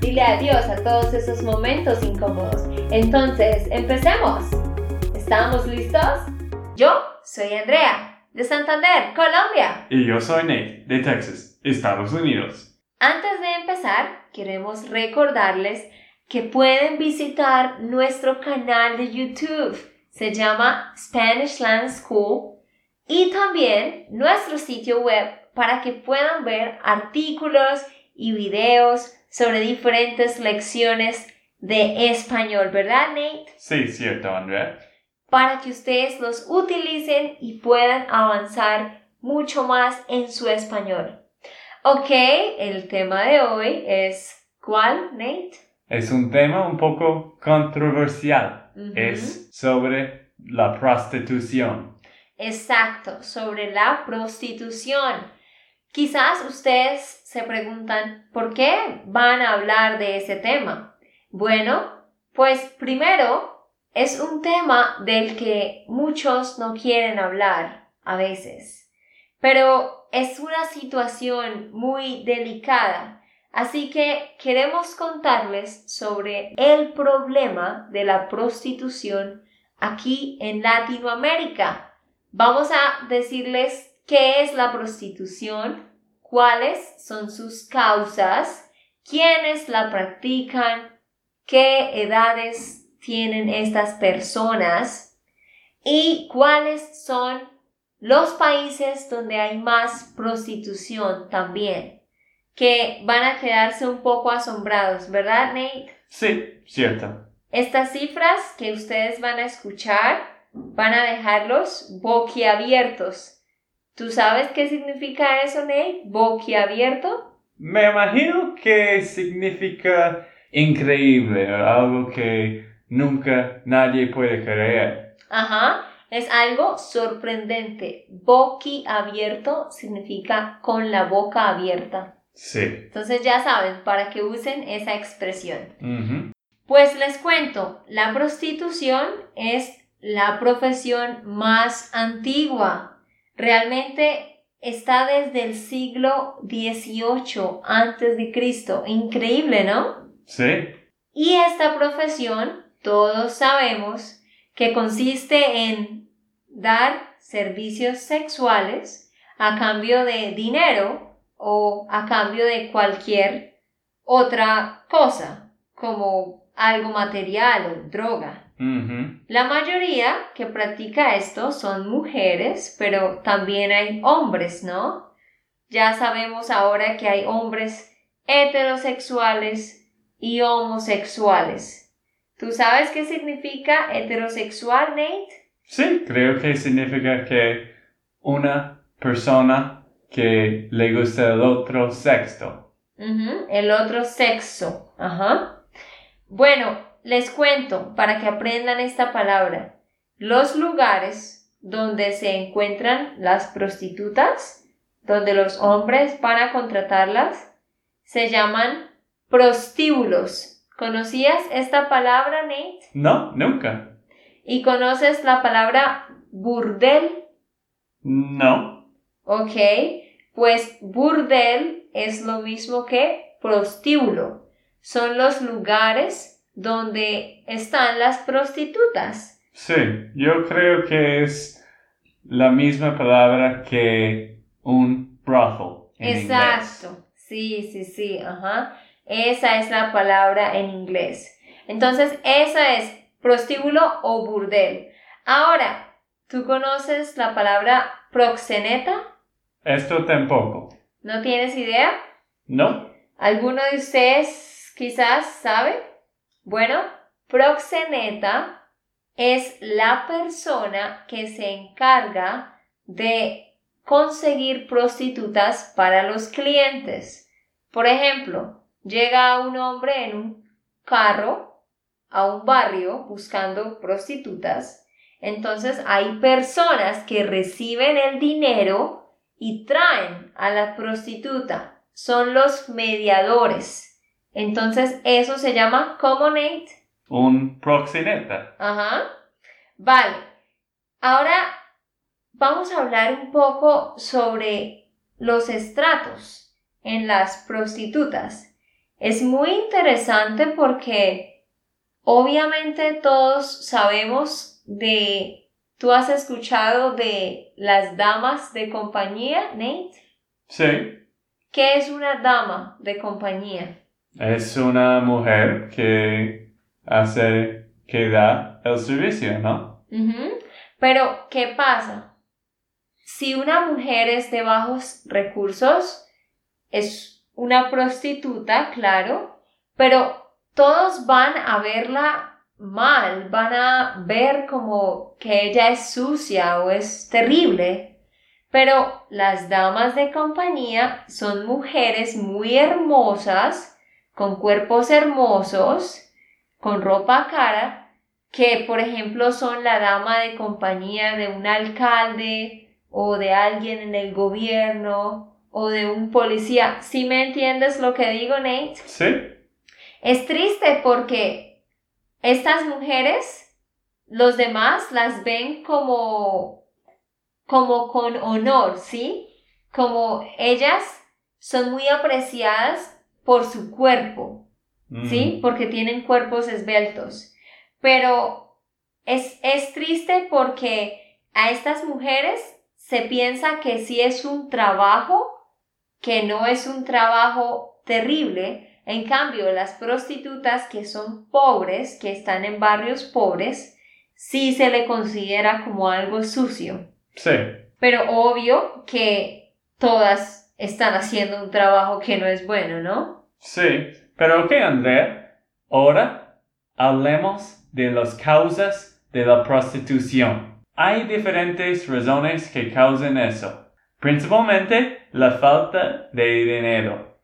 Dile adiós a todos esos momentos incómodos. Entonces, empecemos. ¿Estamos listos? Yo soy Andrea, de Santander, Colombia. Y yo soy Nate, de Texas, Estados Unidos. Antes de empezar, queremos recordarles que pueden visitar nuestro canal de YouTube. Se llama Spanish Land School y también nuestro sitio web para que puedan ver artículos y videos sobre diferentes lecciones de español, ¿verdad, Nate? Sí, cierto, Andrea. Para que ustedes los utilicen y puedan avanzar mucho más en su español. Ok, el tema de hoy es ¿cuál, Nate? Es un tema un poco controversial. Es sobre la prostitución. Exacto, sobre la prostitución. Quizás ustedes se preguntan, ¿por qué van a hablar de ese tema? Bueno, pues primero es un tema del que muchos no quieren hablar a veces, pero es una situación muy delicada, así que queremos contarles sobre el problema de la prostitución aquí en Latinoamérica Vamos a decirles qué es la prostitución, cuáles son sus causas, quiénes la practican, qué edades tienen estas personas y cuáles son los países donde hay más prostitución también, que van a quedarse un poco asombrados, ¿verdad, Nate? Sí, cierto. Estas cifras que ustedes van a escuchar van a dejarlos boquiabiertos. ¿Tú sabes qué significa eso, Nate? ¿Boquiabierto? Me imagino que significa increíble, algo que nunca nadie puede creer. Ajá, es algo sorprendente. Boquiabierto significa con la boca abierta. Sí. Entonces ya saben, para que usen esa expresión. Pues les cuento, la prostitución es la profesión más antigua. Realmente está desde el siglo XVIII antes de Cristo. Increíble, ¿no? Sí. Y esta profesión, todos sabemos, que consiste en dar servicios sexuales a cambio de dinero o a cambio de cualquier otra cosa, como algo material o droga. La mayoría que practica esto son mujeres, pero también hay hombres, ¿no? Ya sabemos ahora que hay hombres heterosexuales y homosexuales. ¿Tú sabes qué significa heterosexual, Nate? Sí, creo que significa que una persona que le gusta el otro sexo. el otro sexo. Ajá. Bueno, les cuento para que aprendan esta palabra. Los lugares donde se encuentran las prostitutas, donde los hombres van a contratarlas, se llaman prostíbulos. ¿Conocías esta palabra, Nate? No, nunca. ¿Y conoces la palabra burdel? No. Ok, pues burdel es lo mismo que prostíbulo. Son los lugares donde están las prostitutas. Sí, yo creo que es la misma palabra que un brothel. Exacto, sí, sí, sí, ajá. Esa es la palabra en inglés. Entonces, esa es prostíbulo o burdel. Ahora, ¿tú conoces la palabra proxeneta? Esto tampoco. ¿No tienes idea? No. ¿Alguno de ustedes quizás sabe? Bueno, proxeneta es la persona que se encarga de conseguir prostitutas para los clientes. Por ejemplo, llega un hombre en un carro a un barrio buscando prostitutas, entonces hay personas que reciben el dinero y traen a la prostituta. Son los mediadores. Entonces eso se llama Nate? Un proxeneta. Ajá. Vale. Ahora vamos a hablar un poco sobre los estratos en las prostitutas. Es muy interesante porque obviamente todos sabemos de... ¿Tú has escuchado de las damas de compañía, Nate? Sí. ¿Qué es una dama de compañía? Es una mujer que hace, que da el servicio, ¿no? Pero, ¿qué pasa? Si una mujer es de bajos recursos, es una prostituta, claro, pero todos van a verla mal, van a ver como que ella es sucia o es terrible. Pero las damas de compañía son mujeres muy hermosas, con cuerpos hermosos, con ropa cara, que por ejemplo son la dama de compañía de un alcalde o de alguien en el gobierno o de un policía. ¿Sí me entiendes lo que digo, Nate? Sí. Es triste porque estas mujeres, los demás las ven como, como con honor, ¿sí? Como ellas son muy apreciadas por su cuerpo, ¿sí? Mm. Porque tienen cuerpos esbeltos. Pero es, es triste porque a estas mujeres se piensa que si es un trabajo, que no es un trabajo terrible. En cambio, las prostitutas que son pobres, que están en barrios pobres, sí se le considera como algo sucio. Sí. Pero obvio que todas están haciendo un trabajo que no es bueno, ¿no? Sí. Pero ok, Andrea, ahora hablemos de las causas de la prostitución. Hay diferentes razones que causan eso principalmente la falta de dinero,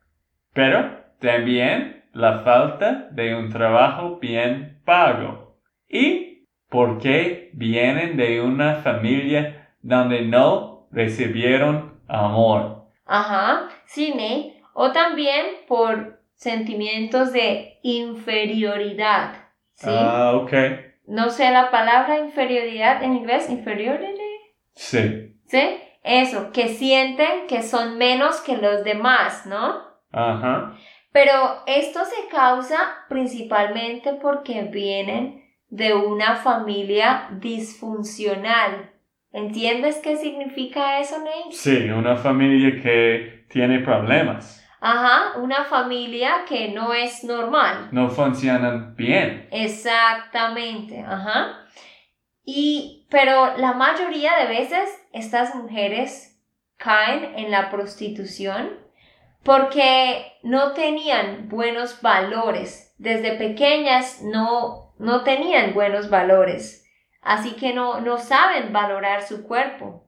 pero también la falta de un trabajo bien pago y porque vienen de una familia donde no recibieron amor. Ajá, sí, O también por sentimientos de inferioridad. ¿sí? Ah, ok. No sé la palabra inferioridad en inglés, inferiority. Sí. ¿Sí? eso, que sienten que son menos que los demás, ¿no? Ajá. Pero esto se causa principalmente porque vienen de una familia disfuncional. ¿Entiendes qué significa eso, Nate? Sí, una familia que tiene problemas. Ajá, una familia que no es normal. No funcionan bien. Exactamente, ajá. Y, pero la mayoría de veces estas mujeres caen en la prostitución porque no tenían buenos valores. Desde pequeñas no, no tenían buenos valores. Así que no, no saben valorar su cuerpo.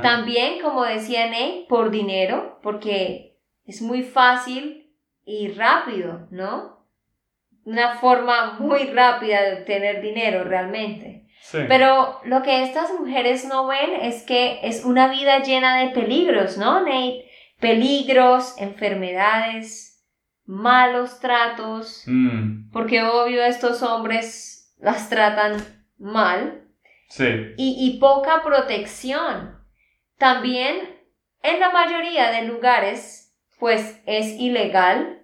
También, como decía Ney, por dinero, porque es muy fácil y rápido, ¿no? Una forma muy rápida de obtener dinero realmente. Pero lo que estas mujeres no ven es que es una vida llena de peligros, ¿no, Nate? Peligros, enfermedades, malos tratos, mm. porque obvio estos hombres las tratan mal. Sí. Y, y poca protección. También en la mayoría de lugares, pues es ilegal.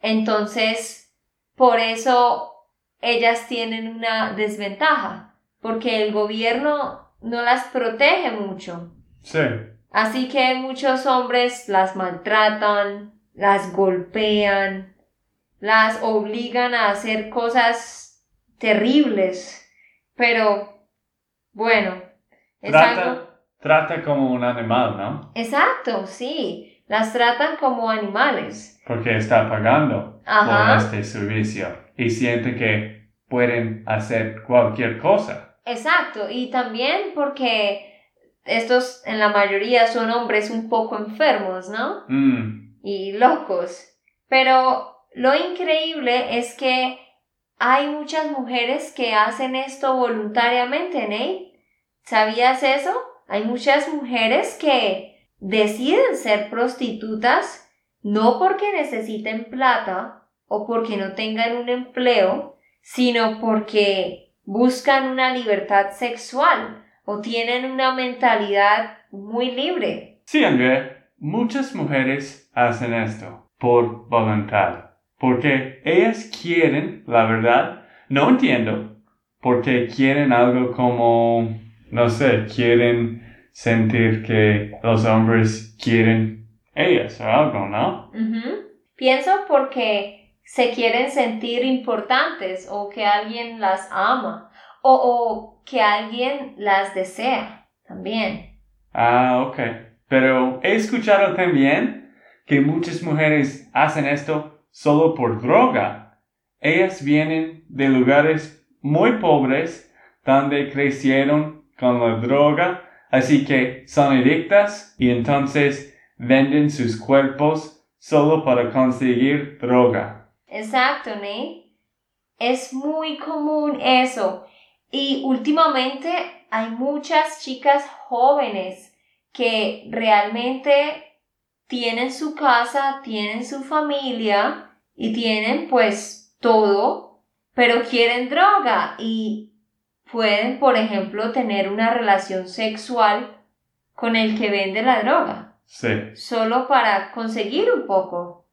Entonces, por eso ellas tienen una desventaja porque el gobierno no las protege mucho. Sí. Así que muchos hombres las maltratan, las golpean, las obligan a hacer cosas terribles. Pero, bueno, es trata, Trata como un animal, ¿no? Exacto, sí. Las tratan como animales. Porque está pagando por este servicio y siente que pueden hacer cualquier cosa. Exacto, y también porque estos en la mayoría son hombres un poco enfermos, ¿no? Mm. Y locos. Pero lo increíble es que hay muchas mujeres que hacen esto voluntariamente, Nate. ¿Sabías eso? Hay muchas mujeres que deciden ser prostitutas no porque necesiten plata o porque no tengan un empleo, sino porque buscan una libertad sexual o tienen una mentalidad muy libre. Sí, Andrea, muchas mujeres hacen esto por voluntad, porque ellas quieren, la verdad, no entiendo, porque quieren algo como, no sé, quieren sentir que los hombres quieren ellas o algo, ¿no? Pienso porque se quieren sentir importantes o que alguien las ama o, o que alguien las desea también. Ah, ok. Pero he escuchado también que muchas mujeres hacen esto solo por droga. Ellas vienen de lugares muy pobres donde crecieron con la droga, así que son adictas y entonces venden sus cuerpos solo para conseguir droga. Exacto, ¿no? Es muy común eso. Y últimamente hay muchas chicas jóvenes que realmente tienen su casa, tienen su familia y tienen pues todo, pero quieren droga y pueden, por ejemplo, tener una relación sexual con el que vende la droga. Sí. Solo para conseguir un poco.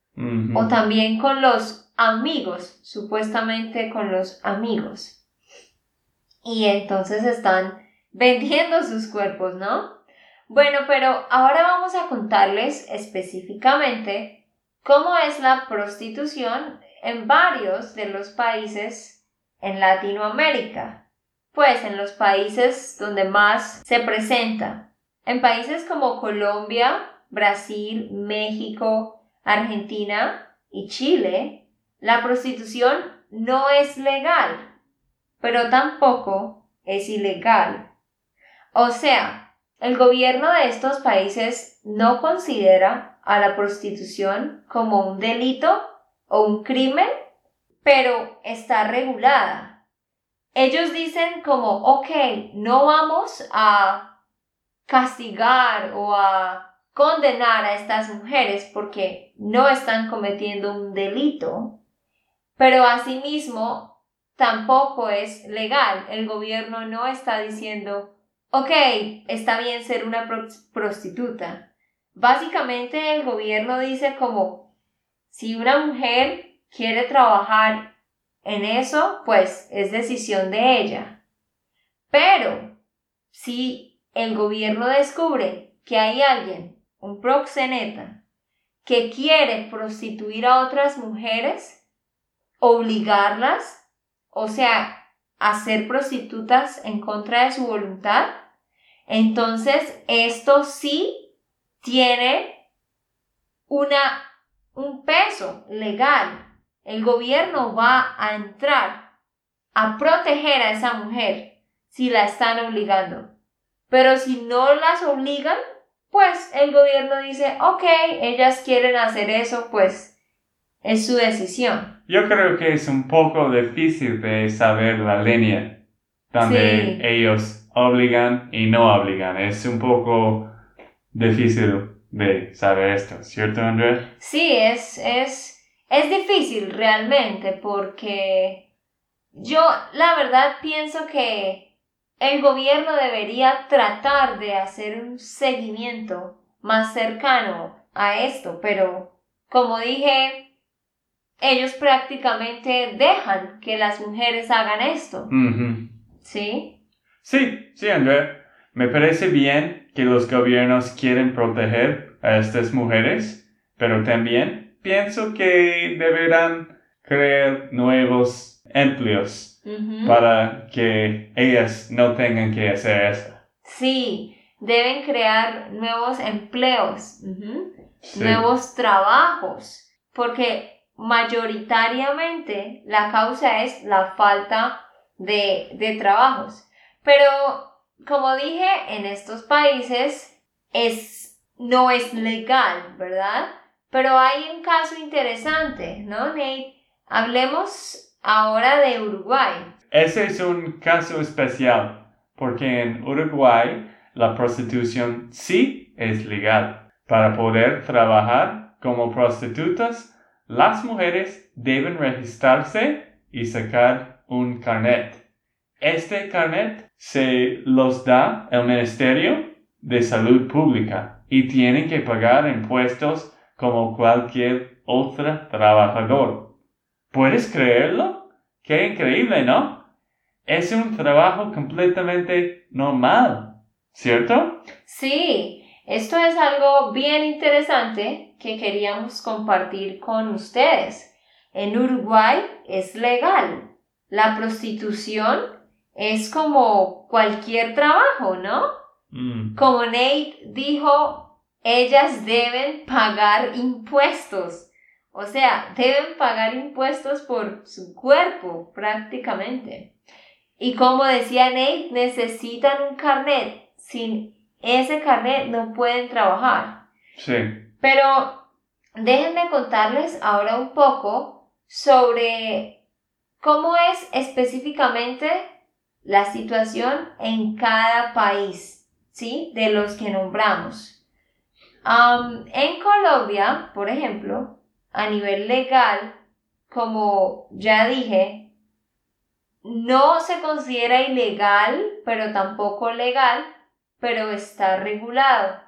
O también con los amigos, supuestamente con los amigos. Y entonces están vendiendo sus cuerpos, ¿no? Bueno, pero ahora vamos a contarles específicamente cómo es la prostitución en varios de los países en Latinoamérica, pues en los países donde más se presenta. En países como Colombia, Brasil, México, Argentina y Chile, la prostitución no es legal, pero tampoco es ilegal. O sea, el gobierno de estos países no considera a la prostitución como un delito o un crimen, pero está regulada. Ellos dicen como, ok, no vamos a castigar o a condenar a estas mujeres porque no están cometiendo un delito, pero asimismo tampoco es legal. El gobierno no está diciendo, ok, está bien ser una prostituta. Básicamente el gobierno dice como, si una mujer quiere trabajar en eso, pues es decisión de ella. Pero si el gobierno descubre que hay alguien, un proxeneta, que quiere prostituir a otras mujeres, obligarlas, o sea, a ser prostitutas en contra de su voluntad, entonces esto sí tiene una, un peso legal. El gobierno va a entrar a proteger a esa mujer si la están obligando. Pero si no las obligan, pues el gobierno dice, ok, ellas quieren hacer eso, pues es su decisión. Yo creo que es un poco difícil de saber la línea donde ellos obligan y no obligan. Es un poco difícil de saber esto, ¿cierto, Andrés? Sí, es, es, es difícil realmente porque yo la verdad pienso que el gobierno debería tratar de hacer un seguimiento más cercano a esto, pero como dije, ellos prácticamente dejan que las mujeres hagan esto. ¿Sí? Sí, sí, André. Me parece bien que los gobiernos quieren proteger a estas mujeres, pero también pienso que deberán crear nuevos empleos para que ellas no tengan que hacer eso. Sí, deben crear nuevos empleos, nuevos trabajos, porque mayoritariamente la causa es la falta de, de trabajos. Pero, como dije, en estos países es, no es legal, ¿verdad? Pero hay un caso interesante, ¿no, Nate? Hablemos ahora de Uruguay. Ese es un caso especial, porque en Uruguay la prostitución sí es legal. Para poder trabajar como prostitutas, las mujeres deben registrarse y sacar un carnet. Este carnet se los da el Ministerio de Salud Pública y tienen que pagar impuestos como cualquier otro trabajador. ¿Puedes creerlo? Qué increíble, ¿no? Es un trabajo completamente normal, ¿cierto? Sí, esto es algo bien interesante que queríamos compartir con ustedes. En Uruguay es legal. La prostitución es como cualquier trabajo, ¿no? Mm, Como Nate dijo, ellas deben pagar impuestos. O sea, deben pagar impuestos por su cuerpo prácticamente. Y como decía Nate, necesitan un carnet. Sin ese carnet no pueden trabajar. sí. Pero déjenme contarles ahora un poco sobre cómo es específicamente la situación en cada país, ¿sí? De los que nombramos. En Colombia, por ejemplo, a nivel legal, como ya dije, no se considera ilegal, pero tampoco legal, pero está regulado.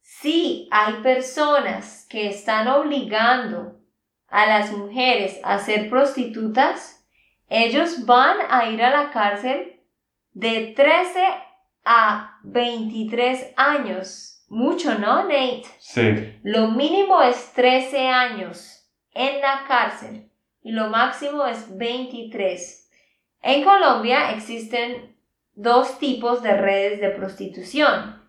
Si hay personas que están obligando a las mujeres a ser prostitutas, ellos van a ir a la cárcel de 13 a 23 años. Mucho, ¿no, Nate? Sí. Lo mínimo es 13 años en la cárcel y lo máximo es 23. En Colombia existen dos tipos de redes de prostitución.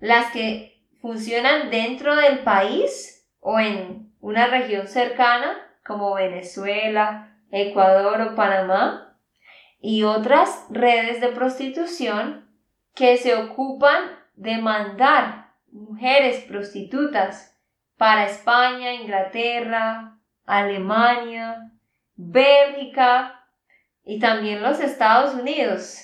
Las que funcionan dentro del país o en una región cercana como Venezuela, Ecuador o Panamá. Y otras redes de prostitución que se ocupan de mandar mujeres prostitutas para España, Inglaterra, Alemania, Bélgica y también los Estados Unidos.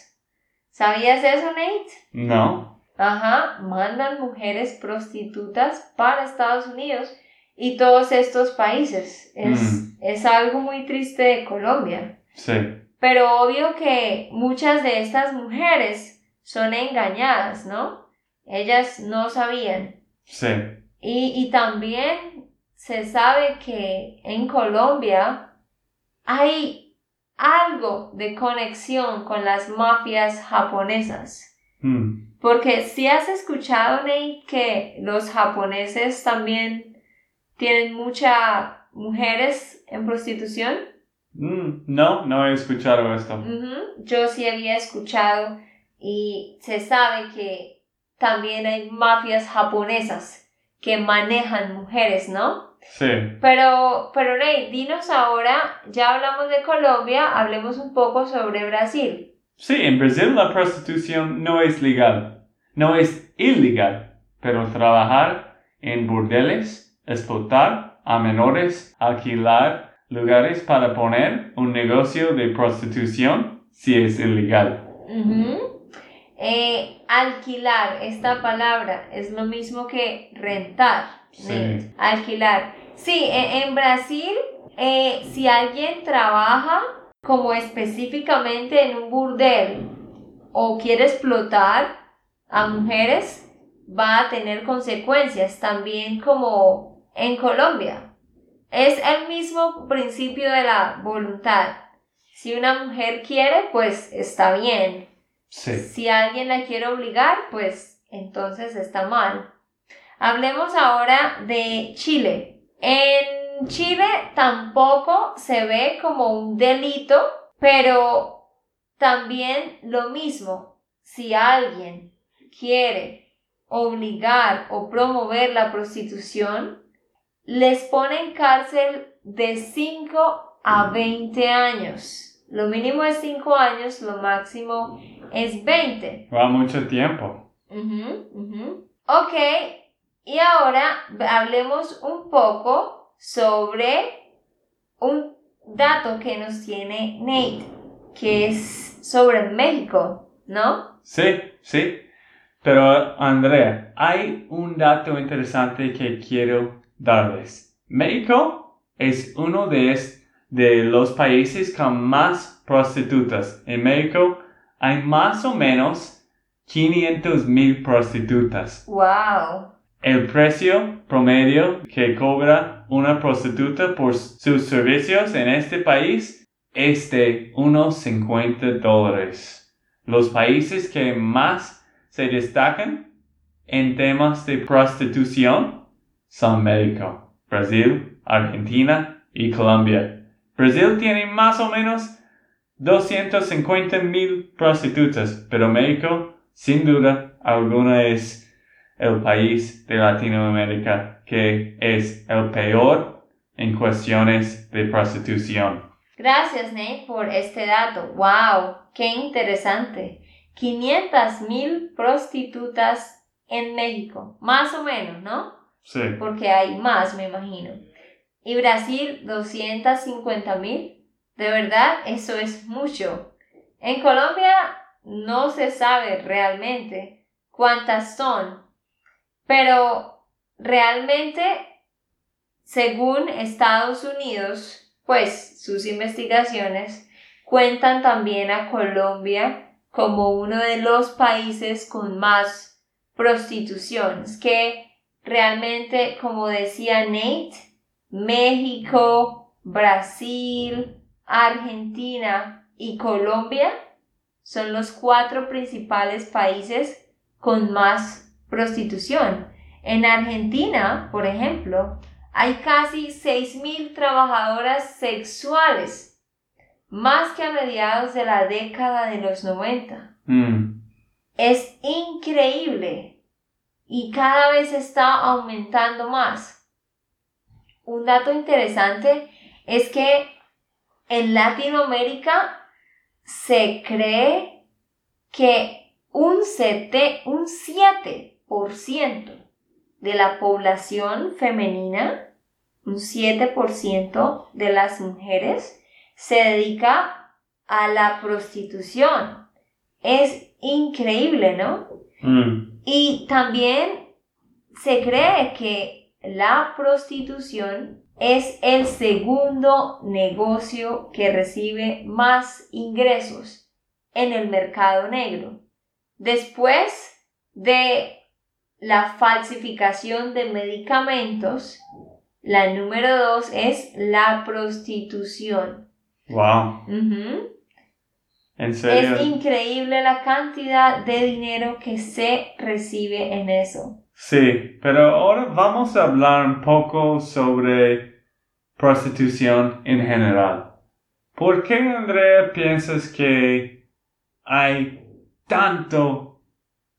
¿Sabías eso, Nate? No. Ajá, mandan mujeres prostitutas para Estados Unidos y todos estos países. Es, Mm. es algo muy triste de Colombia. Sí. Pero obvio que muchas de estas mujeres son engañadas, ¿no? Ellas no sabían. Sí. Y, y también se sabe que en Colombia hay algo de conexión con las mafias japonesas. Mm, Porque si has escuchado, Nate, que los japoneses también tienen muchas mujeres en prostitución. mm, no, no he escuchado esto. Yo sí había escuchado y se sabe que también hay mafias japonesas que manejan mujeres, ¿no? Sí. Pero, pero Nate, dinos ahora, ya hablamos de Colombia, hablemos un poco sobre Brasil. Sí, en Brasil la prostitución no es legal. No es ilegal. Pero trabajar en burdeles, explotar a menores, alquilar lugares para poner un negocio de prostitución, sí es ilegal. Ujú. Eh, alquilar, esta palabra es lo mismo que rentar. Sí. Alquilar. Sí, e- en Brasil, eh, si alguien trabaja como específicamente en un burdel o quiere explotar a mujeres, va a tener consecuencias también como en Colombia. Es el mismo principio de la voluntad. Si una mujer quiere, pues está bien. Si alguien la quiere obligar, pues entonces está mal. Hablemos ahora de Chile. En Chile tampoco se ve como un delito, pero también lo mismo. Si alguien quiere obligar o promover la prostitución, les ponen cárcel de 5 a 20 años. Lo mínimo es 5 años, lo máximo es 20. Va mucho tiempo. Ujú, ujú. Ok, y ahora hablemos un poco sobre un- dato que nos tiene Nate, que es sobre México, ¿no? Sí, sí. Pero Andrea, hay un dato interesante que quiero darles. México es uno de, de los países con más prostitutas. En México hay más o menos 500 mil prostitutas. ¡Wow! El precio promedio que cobra una prostituta por sus servicios en este país es de unos 50 dólares. Los países que más se destacan en temas de prostitución son México, Brasil, Argentina y Colombia. Brasil tiene más o menos 250 mil prostitutas, pero México, sin duda alguna, es el país de Latinoamérica que es el peor en cuestiones de prostitución. Gracias, Nate, por este dato. ¡Wow! ¡Qué interesante! 500 mil prostitutas en México, más o menos, ¿no? Sí. Porque hay más, me imagino. Y Brasil, 250 mil. De verdad, eso es mucho. En Colombia no se sabe realmente cuántas son, pero realmente, según Estados Unidos, pues sus investigaciones cuentan también a Colombia como uno de los países con más prostituciones, que realmente, como decía Nate, México, Brasil, Argentina y Colombia son los cuatro principales países con más prostitución. En Argentina, por ejemplo, hay casi 6.000 trabajadoras sexuales, más que a mediados de la década de los 90. Mm. Es increíble y cada vez está aumentando más. Un dato interesante es que en Latinoamérica se cree que un, sete, un 7 de la población femenina, un 7% de las mujeres, se dedica a la prostitución. Es increíble, ¿no? Mm. Y también se cree que la prostitución es el segundo negocio que recibe más ingresos en el mercado negro. Después de la falsificación de medicamentos. La número dos es la prostitución. Wow. ¿En serio? Es increíble la cantidad de dinero que se recibe en eso. Sí, pero ahora vamos a hablar un poco sobre prostitución en general. ¿Por qué, Andrea, piensas que hay tanto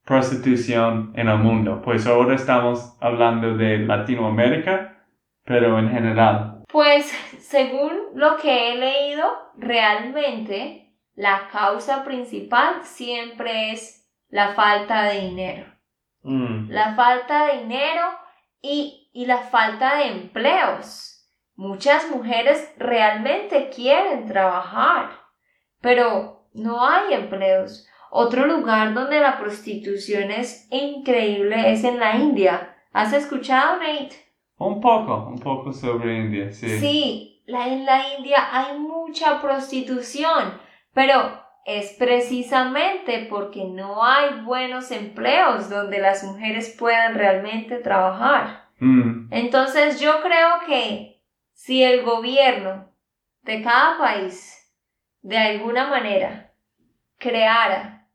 prostitución en el mundo? Pues ahora estamos hablando de Latinoamérica, pero en general. Pues según lo que he leído, realmente la causa principal siempre es la falta de dinero. Mm. La falta de dinero y, y la falta de empleos. Muchas mujeres realmente quieren trabajar, pero no hay empleos. Otro lugar donde la prostitución es increíble es en la India. ¿Has escuchado, Nate? Un poco, un poco sobre India, sí. Sí, la, en la India hay mucha prostitución, pero es precisamente porque no hay buenos empleos donde las mujeres puedan realmente trabajar. Mm. Entonces yo creo que si el gobierno de cada país de alguna manera creara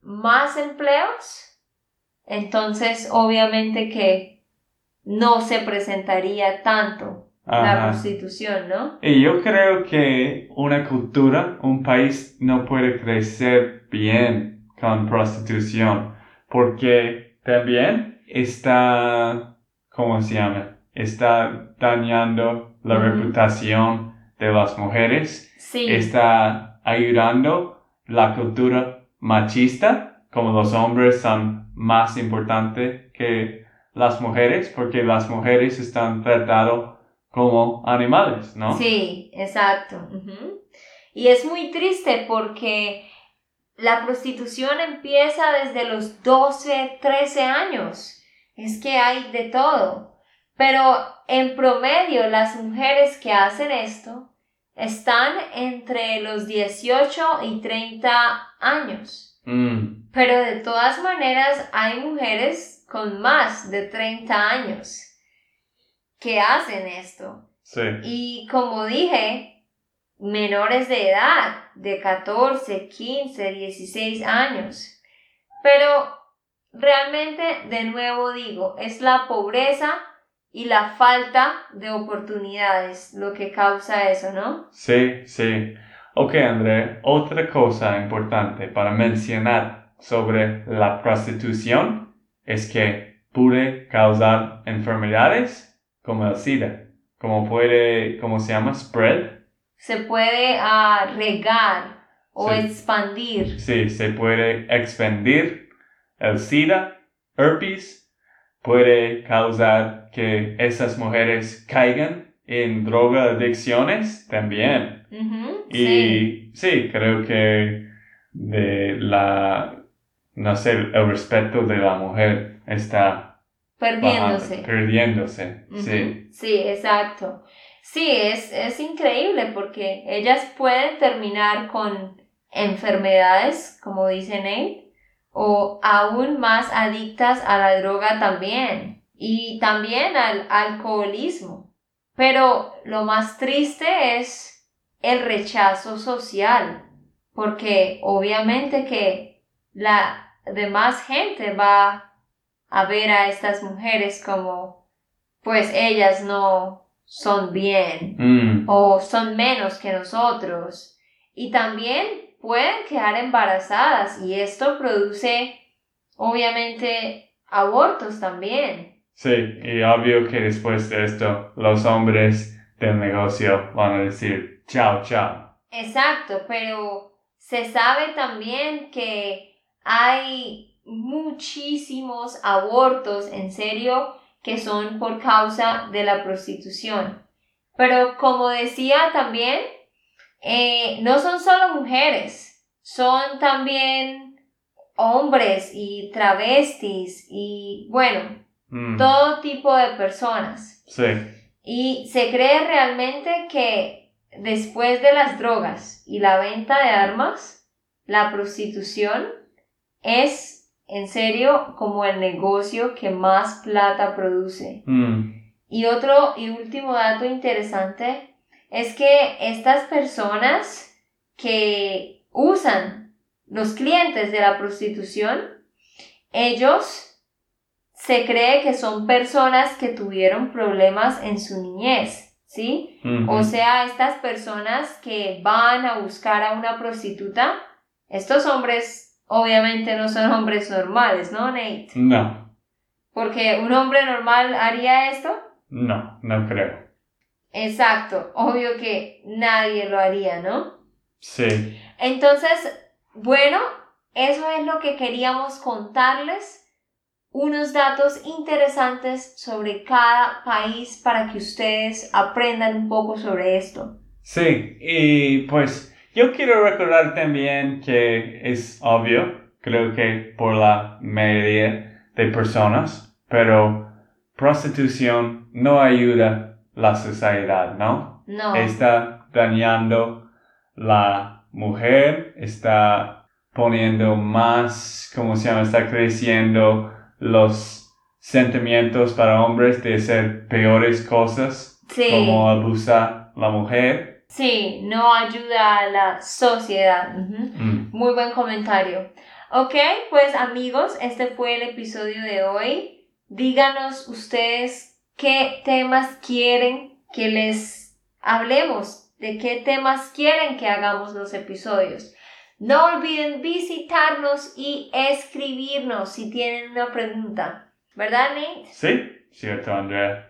más empleos, entonces obviamente que no se presentaría tanto la prostitución, ¿no? Y yo creo que una cultura, un país no puede crecer bien con prostitución porque también está, ¿cómo se llama? Está dañando la reputación de las mujeres. Sí. Está ayudando la cultura machista, como los hombres son más importantes que las mujeres, porque las mujeres están tratadas como animales, ¿no? Sí, exacto. Y es muy triste porque la prostitución empieza desde los 12, 13 años. Es que hay de todo. Pero en promedio las mujeres que hacen esto están entre los 18 y 30 años. Mm, Pero de todas maneras hay mujeres con más de 30 años que hacen esto. sí. Y como dije, menores de edad, de 14, 15, 16 años. Pero realmente, de nuevo digo, es la pobreza y la falta de oportunidades lo que causa eso, ¿no? Sí, sí. Ok, André, otra cosa importante para mencionar sobre la prostitución es que puede causar enfermedades como el SIDA, como puede, ¿cómo se llama? Spread. Se puede ah, regar o Sí. expandir. Sí, se puede expandir el SIDA, herpes, puede causar que esas mujeres caigan en drogadicciones también. Ujú, sí. Y sí, creo que de la, no sé, el respeto de la mujer está Perdiéndose. bajando, perdiéndose. Sí, Sí, exacto. Sí, es, es increíble porque ellas pueden terminar con enfermedades, como dice Nate, o aún más adictas a la droga también, y también al alcoholismo. Pero lo más triste es el rechazo social, porque obviamente que la demás gente va a ver a estas mujeres como pues ellas no son bien Mm, o son menos que nosotros y también pueden quedar embarazadas y esto produce obviamente abortos también. sí, y obvio que después de esto los hombres del negocio van a decir chao, chao. Exacto, pero se sabe también que hay muchísimos abortos, en serio, que son por causa de la prostitución. Pero como decía también, eh, no son solo mujeres, son también hombres y travestis y bueno, Mm, todo tipo de personas. sí, Y se cree realmente que después de las drogas y la venta de armas, la prostitución es en serio como el negocio que más plata produce. mm, Y otro y último dato interesante es que estas personas que usan los clientes de la prostitución, ellos se cree que son personas que tuvieron problemas en su niñez, ¿sí? O sea, estas personas que van a buscar a una prostituta, estos hombres obviamente no son hombres normales, ¿no, Nate? no, Porque un hombre normal haría esto. no, no creo. Exacto, obvio que nadie lo haría, ¿no? Sí, Entonces, bueno, eso es lo que queríamos contarles, unos datos interesantes sobre cada país para que ustedes aprendan un poco sobre esto. Sí, y pues yo quiero recordar también que es obvio, creo que por la mayoría de personas, pero prostitución no ayuda la sociedad, ¿no? No, Está dañando la mujer, está poniendo más, ¿cómo se llama? Está creciendo los sentimientos para hombres de hacer peores cosas, sí, como abusar la mujer. Sí, no ayuda a la sociedad. Mm. Muy buen comentario. Ok, pues amigos, este fue el episodio de hoy. Díganos ustedes qué temas quieren que les hablemos, de qué temas quieren que hagamos los episodios. No olviden visitarnos y escribirnos si tienen una pregunta. ¿Verdad, Nate? Sí, cierto, Andrea.